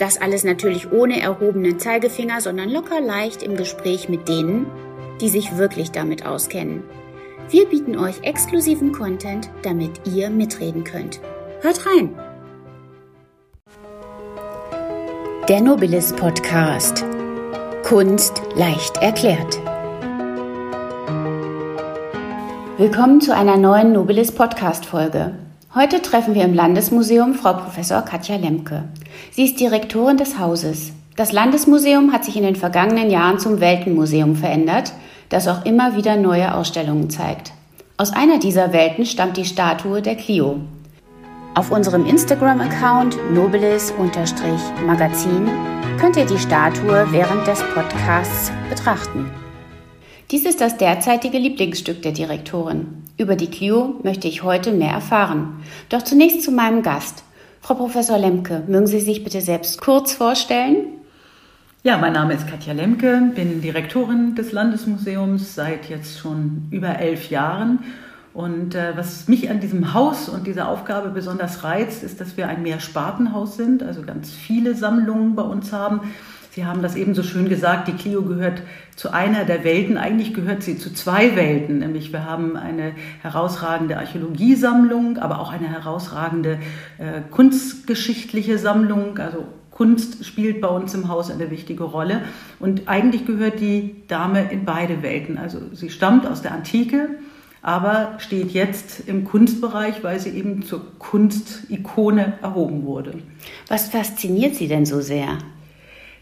Das alles natürlich ohne erhobenen Zeigefinger, sondern locker leicht im Gespräch mit denen, die sich wirklich damit auskennen. Wir bieten euch exklusiven Content, damit ihr mitreden könnt. Hört rein! Der Nobilis Podcast. Kunst leicht erklärt. Willkommen zu einer neuen Nobilis Podcast Folge. Heute treffen wir im Landesmuseum Frau Professor Katja Lemke. Sie ist Direktorin des Hauses. Das Landesmuseum hat sich in den vergangenen Jahren zum Weltenmuseum verändert, das auch immer wieder neue Ausstellungen zeigt. Aus einer dieser Welten stammt die Statue der Clio. Auf unserem Instagram-Account nobilis-magazin könnt ihr die Statue während des Podcasts betrachten. Dies ist das derzeitige Lieblingsstück der Direktorin. Über die Clio möchte ich heute mehr erfahren. Doch zunächst zu meinem Gast. Frau Professor Lemke, mögen Sie sich bitte selbst kurz vorstellen? Ja, mein Name ist Katja Lemke, bin Direktorin des Landesmuseums seit jetzt schon über elf Jahren. Und äh, was mich an diesem Haus und dieser Aufgabe besonders reizt, ist, dass wir ein Mehrspartenhaus sind, also ganz viele Sammlungen bei uns haben Sie haben das eben so schön gesagt, die Clio gehört zu einer der Welten. Eigentlich gehört sie zu zwei Welten, nämlich wir haben eine herausragende Archäologiesammlung, aber auch eine herausragende äh, kunstgeschichtliche Sammlung. Also Kunst spielt bei uns im Haus eine wichtige Rolle. Und eigentlich gehört die Dame in beide Welten. Also sie stammt aus der Antike, aber steht jetzt im Kunstbereich, weil sie eben zur Kunstikone erhoben wurde. Was fasziniert Sie denn so sehr?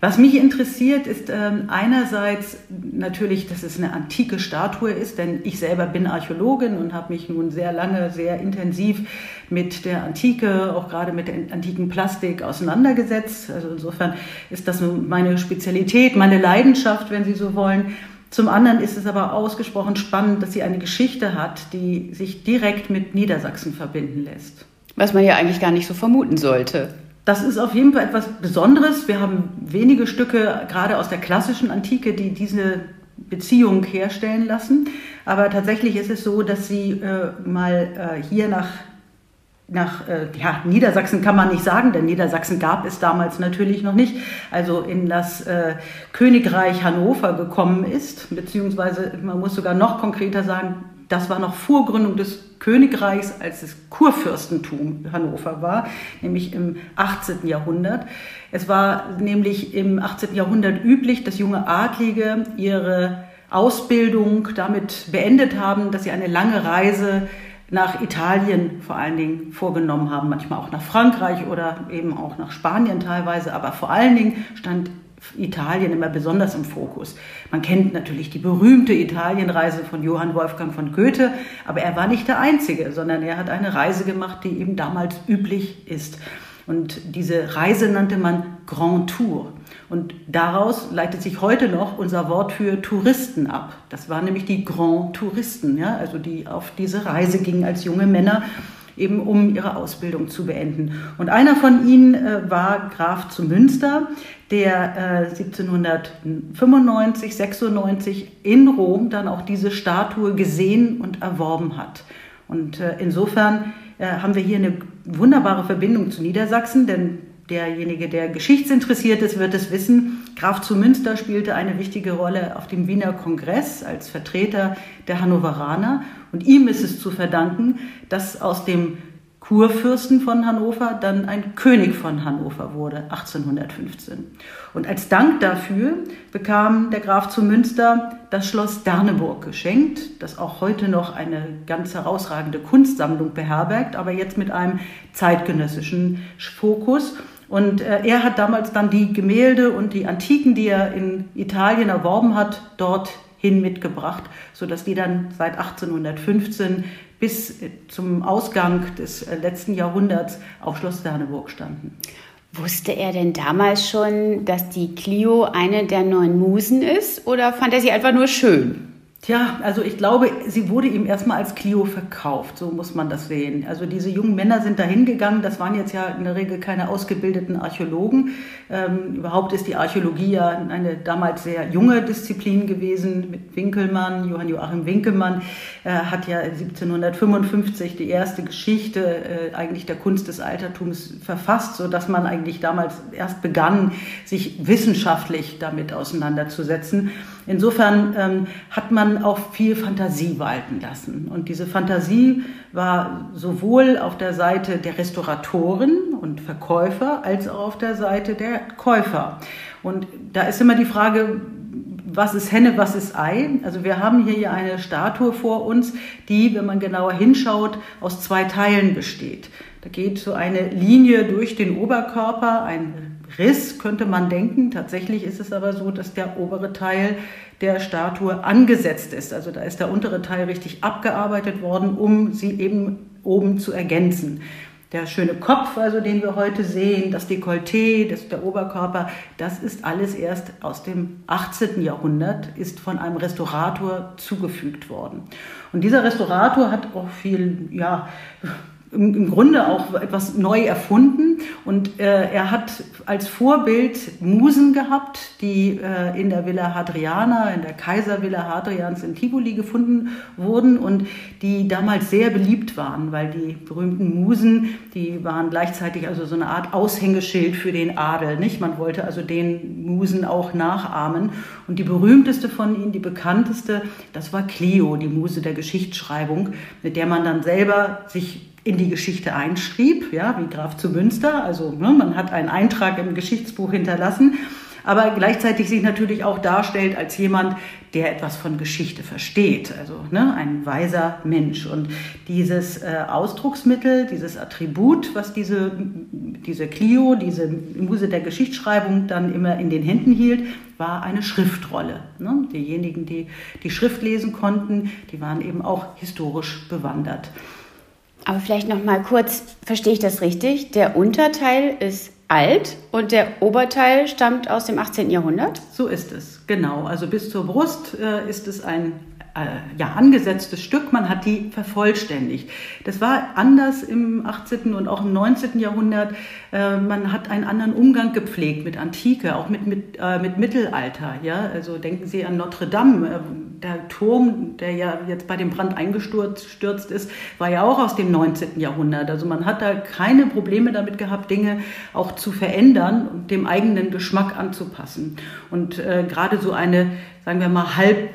Was mich interessiert, ist ähm, einerseits natürlich, dass es eine antike Statue ist, denn ich selber bin Archäologin und habe mich nun sehr lange, sehr intensiv mit der Antike, auch gerade mit der antiken Plastik auseinandergesetzt. Also insofern ist das meine Spezialität, meine Leidenschaft, wenn Sie so wollen. Zum anderen ist es aber ausgesprochen spannend, dass sie eine Geschichte hat, die sich direkt mit Niedersachsen verbinden lässt. Was man ja eigentlich gar nicht so vermuten sollte. Das ist auf jeden Fall etwas Besonderes. Wir haben wenige Stücke, gerade aus der klassischen Antike, die diese Beziehung herstellen lassen. Aber tatsächlich ist es so, dass sie äh, mal äh, hier nach, nach äh, ja, Niedersachsen kann man nicht sagen, denn Niedersachsen gab es damals natürlich noch nicht, also in das äh, Königreich Hannover gekommen ist, beziehungsweise man muss sogar noch konkreter sagen, das war noch vor Gründung des Königreichs, als es Kurfürstentum Hannover war, nämlich im 18. Jahrhundert. Es war nämlich im 18. Jahrhundert üblich, dass junge Adlige ihre Ausbildung damit beendet haben, dass sie eine lange Reise nach Italien vor allen Dingen vorgenommen haben, manchmal auch nach Frankreich oder eben auch nach Spanien teilweise, aber vor allen Dingen stand Italien immer besonders im Fokus. Man kennt natürlich die berühmte Italienreise von Johann Wolfgang von Goethe, aber er war nicht der Einzige, sondern er hat eine Reise gemacht, die eben damals üblich ist. Und diese Reise nannte man Grand Tour. Und daraus leitet sich heute noch unser Wort für Touristen ab. Das waren nämlich die Grand Touristen, ja, also die auf diese Reise gingen als junge Männer eben um ihre Ausbildung zu beenden. Und einer von ihnen äh, war Graf zu Münster, der äh, 1795, 96 in Rom dann auch diese Statue gesehen und erworben hat. Und äh, insofern äh, haben wir hier eine wunderbare Verbindung zu Niedersachsen, denn derjenige, der geschichtsinteressiert ist, wird es wissen. Graf zu Münster spielte eine wichtige Rolle auf dem Wiener Kongress als Vertreter der Hannoveraner. Und ihm ist es zu verdanken, dass aus dem Kurfürsten von Hannover dann ein König von Hannover wurde, 1815. Und als Dank dafür bekam der Graf zu Münster das Schloss Derneburg geschenkt, das auch heute noch eine ganz herausragende Kunstsammlung beherbergt, aber jetzt mit einem zeitgenössischen Fokus. Und äh, er hat damals dann die Gemälde und die Antiken, die er in Italien erworben hat, dorthin mitgebracht, sodass die dann seit 1815 bis zum Ausgang des äh, letzten Jahrhunderts auf Schloss Derneburg standen. Wusste er denn damals schon, dass die Clio eine der neun Musen ist oder fand er sie einfach nur schön? Tja, also ich glaube, sie wurde ihm erstmal als Clio verkauft, so muss man das sehen. Also diese jungen Männer sind dahin gegangen, das waren jetzt ja in der Regel keine ausgebildeten Archäologen. Ähm, überhaupt ist die Archäologie ja eine damals sehr junge Disziplin gewesen mit Winkelmann, Johann Joachim Winkelmann äh, hat ja 1755 die erste Geschichte äh, eigentlich der Kunst des Altertums verfasst, so dass man eigentlich damals erst begann, sich wissenschaftlich damit auseinanderzusetzen. Insofern ähm, hat man auch viel Fantasie walten lassen. Und diese Fantasie war sowohl auf der Seite der Restauratoren und Verkäufer als auch auf der Seite der Käufer. Und da ist immer die Frage, was ist Henne, was ist Ei? Also wir haben hier eine Statue vor uns, die, wenn man genauer hinschaut, aus zwei Teilen besteht. Da geht so eine Linie durch den Oberkörper, ein Riss, könnte man denken. Tatsächlich ist es aber so, dass der obere Teil der Statue angesetzt ist. Also da ist der untere Teil richtig abgearbeitet worden, um sie eben oben zu ergänzen. Der schöne Kopf, also den wir heute sehen, das Dekolleté, das, der Oberkörper, das ist alles erst aus dem 18. Jahrhundert, ist von einem Restaurator zugefügt worden. Und dieser Restaurator hat auch viel, ja, im, Grunde auch etwas neu erfunden. Und äh, er hat als Vorbild Musen gehabt, die äh, in der Villa Hadriana, in der Kaiservilla Hadrians in Tivoli gefunden wurden und die damals sehr beliebt waren, weil die berühmten Musen, die waren gleichzeitig also so eine Art Aushängeschild für den Adel. Nicht? Man wollte also den Musen auch nachahmen. Und die berühmteste von ihnen, die bekannteste, das war Clio, die Muse der Geschichtsschreibung, mit der man dann selber sich in die Geschichte einschrieb, ja, wie Graf zu Münster. Also ne, man hat einen Eintrag im Geschichtsbuch hinterlassen, aber gleichzeitig sich natürlich auch darstellt als jemand, der etwas von Geschichte versteht, also ne, ein weiser Mensch. Und dieses äh, Ausdrucksmittel, dieses Attribut, was diese, diese Clio, diese Muse der Geschichtsschreibung dann immer in den Händen hielt, war eine Schriftrolle. Ne? Diejenigen, die die Schrift lesen konnten, die waren eben auch historisch bewandert. Aber vielleicht noch mal kurz, verstehe ich das richtig? Der Unterteil ist alt und der Oberteil stammt aus dem 18. Jahrhundert? So ist es, genau. Also bis zur Brust äh, ist es ein äh, ja, angesetztes Stück, man hat die vervollständigt. Das war anders im 18. und auch im 19. Jahrhundert. Äh, man hat einen anderen Umgang gepflegt mit Antike, auch mit, mit, äh, mit Mittelalter. Ja? Also denken Sie an Notre Dame. Äh, der Turm, der ja jetzt bei dem Brand eingestürzt ist, war ja auch aus dem 19. Jahrhundert. Also man hat da keine Probleme damit gehabt, Dinge auch zu verändern und dem eigenen Geschmack anzupassen. Und äh, gerade so eine, sagen wir mal, halb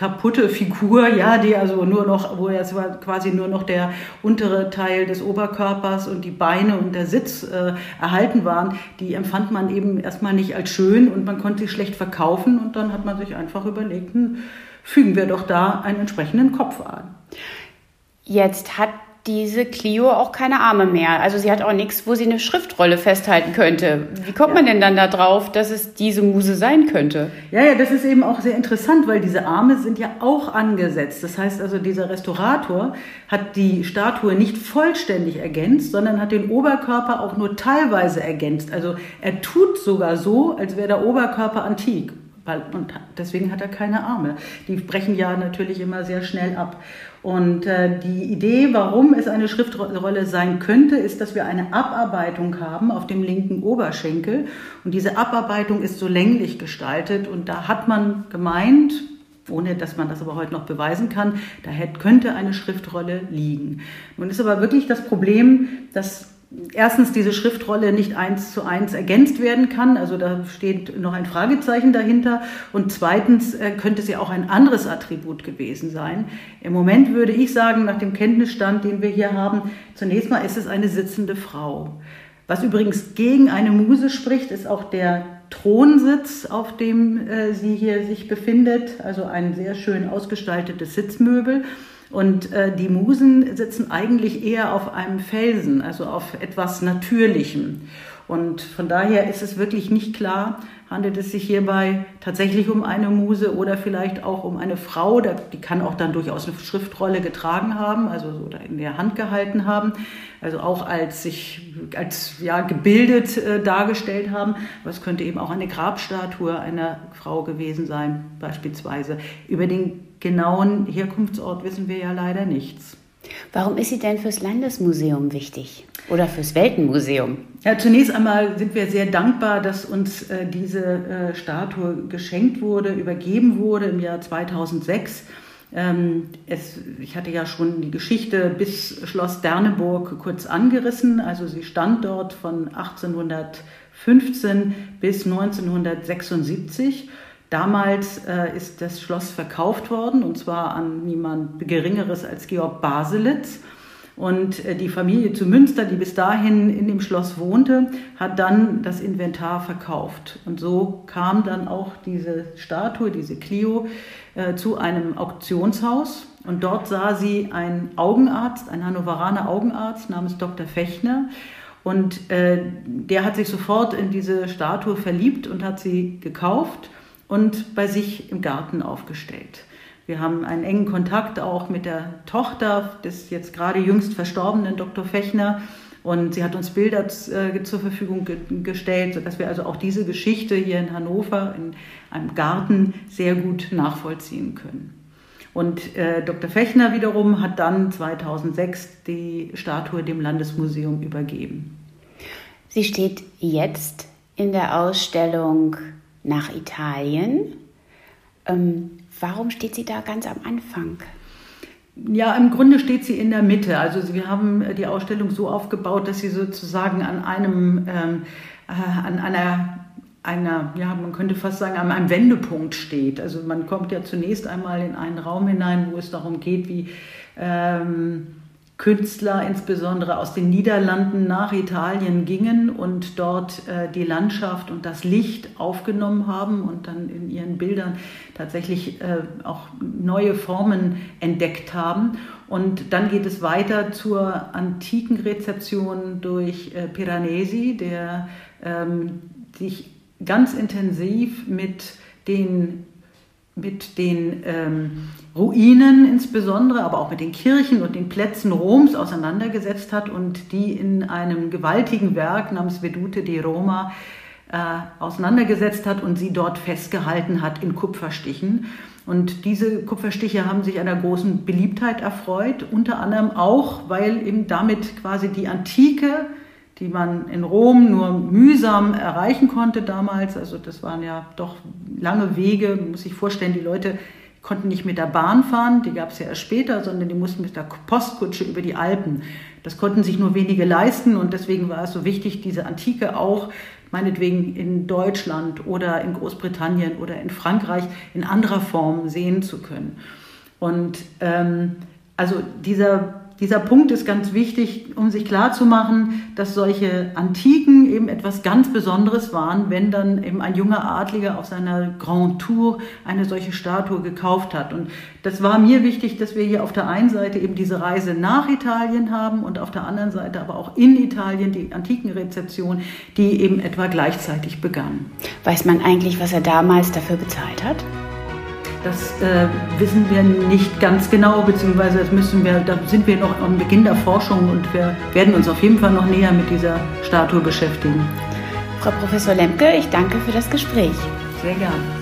kaputte Figur, ja, die also nur noch, wo jetzt quasi nur noch der untere Teil des Oberkörpers und die Beine und der Sitz äh, erhalten waren, die empfand man eben erstmal nicht als schön und man konnte sie schlecht verkaufen und dann hat man sich einfach überlegt, hm, fügen wir doch da einen entsprechenden Kopf an. Jetzt hat diese Clio auch keine Arme mehr. Also sie hat auch nichts, wo sie eine Schriftrolle festhalten könnte. Wie kommt ja. man denn dann da drauf, dass es diese Muse sein könnte? Ja, ja, das ist eben auch sehr interessant, weil diese Arme sind ja auch angesetzt. Das heißt also, dieser Restaurator hat die Statue nicht vollständig ergänzt, sondern hat den Oberkörper auch nur teilweise ergänzt. Also er tut sogar so, als wäre der Oberkörper antik. Und deswegen hat er keine Arme. Die brechen ja natürlich immer sehr schnell ab. Und äh, die Idee, warum es eine Schriftrolle sein könnte, ist, dass wir eine Abarbeitung haben auf dem linken Oberschenkel. Und diese Abarbeitung ist so länglich gestaltet. Und da hat man gemeint, ohne dass man das aber heute noch beweisen kann, da könnte eine Schriftrolle liegen. Nun ist aber wirklich das Problem, dass erstens diese Schriftrolle nicht eins zu eins ergänzt werden kann, also da steht noch ein Fragezeichen dahinter. Und zweitens äh, könnte sie auch ein anderes Attribut gewesen sein. Im Moment würde ich sagen, nach dem Kenntnisstand, den wir hier haben, zunächst mal ist es eine sitzende Frau. Was übrigens gegen eine Muse spricht, ist auch der Thronsitz, auf dem äh, sie hier sich befindet, also ein sehr schön ausgestaltetes Sitzmöbel. Und äh, die Musen sitzen eigentlich eher auf einem Felsen, also auf etwas Natürlichem. Und von daher ist es wirklich nicht klar, handelt es sich hierbei tatsächlich um eine Muse oder vielleicht auch um eine Frau, die kann auch dann durchaus eine Schriftrolle getragen haben, also oder in der Hand gehalten haben, also auch als sich als ja gebildet äh, dargestellt haben. Aber es könnte eben auch eine Grabstatue einer Frau gewesen sein, beispielsweise. Über den genauen Herkunftsort wissen wir ja leider nichts. Warum ist sie denn fürs Landesmuseum wichtig oder fürs Weltenmuseum? Ja, zunächst einmal sind wir sehr dankbar, dass uns äh, diese äh, Statue geschenkt wurde, übergeben wurde im Jahr 2006. Ähm, es, ich hatte ja schon die Geschichte bis Schloss Derneburg kurz angerissen. Also sie stand dort von 1815 bis 1976 Damals äh, ist das Schloss verkauft worden und zwar an niemand Geringeres als Georg Baselitz. Und äh, die Familie zu Münster, die bis dahin in dem Schloss wohnte, hat dann das Inventar verkauft. Und so kam dann auch diese Statue, diese Clio, äh, zu einem Auktionshaus. Und dort sah sie einen Augenarzt, einen Hannoveraner Augenarzt namens Dr. Fechner. Und äh, der hat sich sofort in diese Statue verliebt und hat sie gekauft und bei sich im Garten aufgestellt. Wir haben einen engen Kontakt auch mit der Tochter des jetzt gerade jüngst verstorbenen Dr. Fechner. Und sie hat uns Bilder äh, zur Verfügung ge gestellt, sodass wir also auch diese Geschichte hier in Hannover in einem Garten sehr gut nachvollziehen können. Und äh, Dr. Fechner wiederum hat dann 2006 die Statue dem Landesmuseum übergeben. Sie steht jetzt in der Ausstellung nach Italien. Ähm, warum steht sie da ganz am Anfang? Ja, im Grunde steht sie in der Mitte. Also wir haben die Ausstellung so aufgebaut, dass sie sozusagen an einem, ähm, äh, an einer einer, ja, man könnte fast sagen, an einem Wendepunkt steht. Also man kommt ja zunächst einmal in einen Raum hinein, wo es darum geht, wie ähm, Künstler, insbesondere aus den Niederlanden, nach Italien gingen und dort äh, die Landschaft und das Licht aufgenommen haben und dann in ihren Bildern tatsächlich äh, auch neue Formen entdeckt haben. Und dann geht es weiter zur antiken Rezeption durch äh, Piranesi, der ähm, sich ganz intensiv mit den mit den ähm, Ruinen insbesondere, aber auch mit den Kirchen und den Plätzen Roms auseinandergesetzt hat und die in einem gewaltigen Werk namens Vedute di Roma äh, auseinandergesetzt hat und sie dort festgehalten hat in Kupferstichen. Und diese Kupferstiche haben sich einer großen Beliebtheit erfreut, unter anderem auch, weil eben damit quasi die Antike die man in Rom nur mühsam erreichen konnte damals. Also das waren ja doch lange Wege. Muss sich vorstellen, die Leute konnten nicht mit der Bahn fahren, die gab es ja erst später, sondern die mussten mit der Postkutsche über die Alpen. Das konnten sich nur wenige leisten und deswegen war es so wichtig, diese Antike auch meinetwegen in Deutschland oder in Großbritannien oder in Frankreich in anderer Form sehen zu können. Und ähm, also dieser dieser Punkt ist ganz wichtig, um sich klarzumachen, dass solche Antiken eben etwas ganz Besonderes waren, wenn dann eben ein junger Adliger auf seiner Grand Tour eine solche Statue gekauft hat. Und das war mir wichtig, dass wir hier auf der einen Seite eben diese Reise nach Italien haben und auf der anderen Seite aber auch in Italien die Antikenrezeption, die eben etwa gleichzeitig begann. Weiß man eigentlich, was er damals dafür bezahlt hat? Das äh, wissen wir nicht ganz genau, beziehungsweise das müssen wir, da sind wir noch am Beginn der Forschung und wir werden uns auf jeden Fall noch näher mit dieser Statue beschäftigen. Frau Professor Lemke, ich danke für das Gespräch. Sehr gerne.